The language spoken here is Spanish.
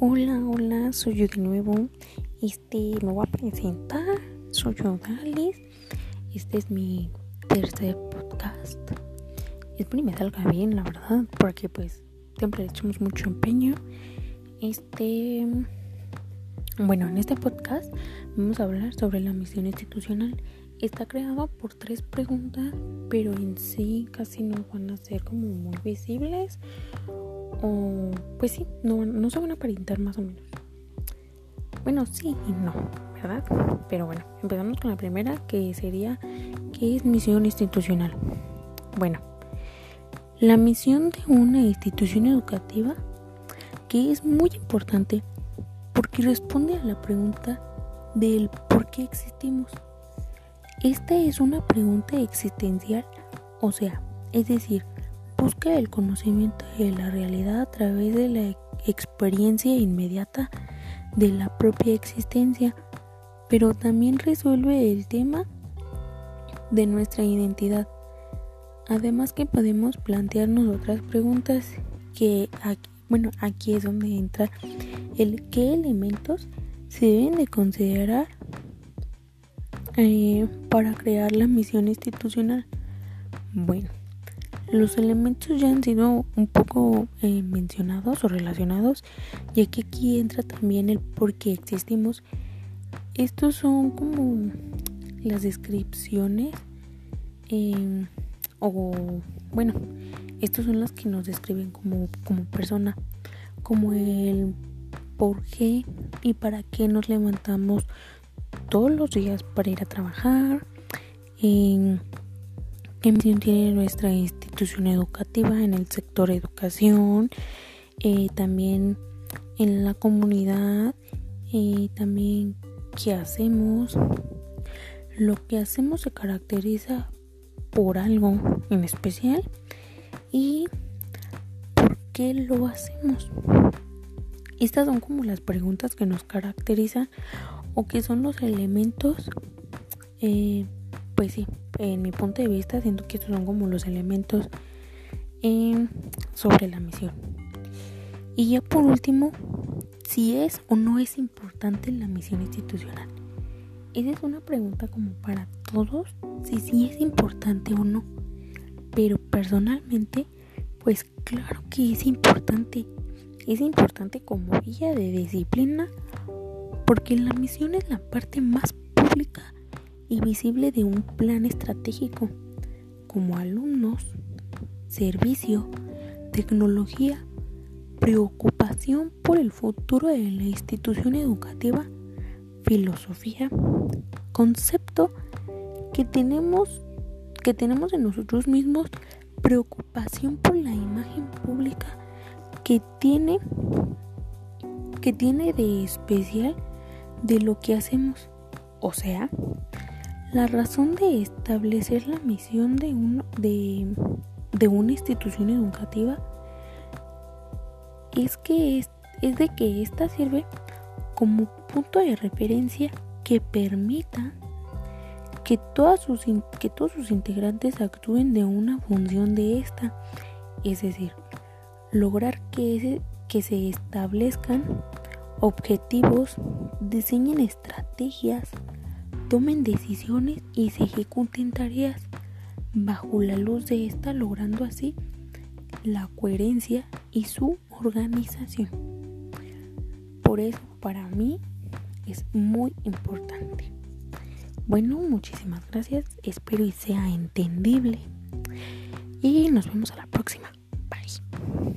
Hola, hola, soy yo de nuevo. Este me voy a presentar. Soy yo, Dalis. Este es mi tercer podcast. Espero me salga bien, la verdad, porque pues siempre le echamos mucho empeño. Este. Bueno, en este podcast vamos a hablar sobre la misión institucional. Está creado por tres preguntas, pero en sí casi no van a ser como muy visibles o pues sí, no, no se van a aparentar más o menos. Bueno, sí y no, ¿verdad? Pero bueno, empezamos con la primera que sería ¿qué es misión institucional? Bueno, la misión de una institución educativa que es muy importante porque responde a la pregunta del por qué existimos. Esta es una pregunta existencial, o sea, es decir, busca el conocimiento de la realidad a través de la experiencia inmediata de la propia existencia, pero también resuelve el tema de nuestra identidad. Además que podemos plantearnos otras preguntas que aquí, bueno, aquí es donde entra el qué elementos se deben de considerar eh, para crear la misión institucional. Bueno, los elementos ya han sido un poco eh, mencionados o relacionados, ya que aquí entra también el por qué existimos. Estos son como las descripciones em, o bueno, estos son las que nos describen como, como persona, como el por qué y para qué nos levantamos todos los días para ir a trabajar. En, qué misión tiene nuestra institución educativa en el sector educación, eh, también en la comunidad, eh, también qué hacemos. Lo que hacemos se caracteriza por algo en especial y por qué lo hacemos. Estas son como las preguntas que nos caracterizan o que son los elementos eh, pues sí, en mi punto de vista siento que estos son como los elementos em, sobre la misión. Y ya por último, si es o no es importante la misión institucional. Esa es una pregunta como para todos, si sí es importante o no. Pero personalmente, pues claro que es importante. Es importante como guía de disciplina porque la misión es la parte más pública y visible de un plan estratégico como alumnos, servicio, tecnología, preocupación por el futuro de la institución educativa, filosofía, concepto que tenemos que tenemos en nosotros mismos, preocupación por la imagen pública que tiene que tiene de especial de lo que hacemos, o sea, la razón de establecer la misión de, una institución educativa es que es, de que ésta sirve como punto de referencia que permita que, todos sus integrantes actúen de una función de esta, es decir, lograr que se establezcan objetivos, diseñen estrategias, tomen decisiones y se ejecuten tareas bajo la luz de esta, logrando así la coherencia y su organización. Por eso para mí es muy importante. Bueno, muchísimas gracias. Espero y sea entendible. Y nos vemos a la próxima. Bye.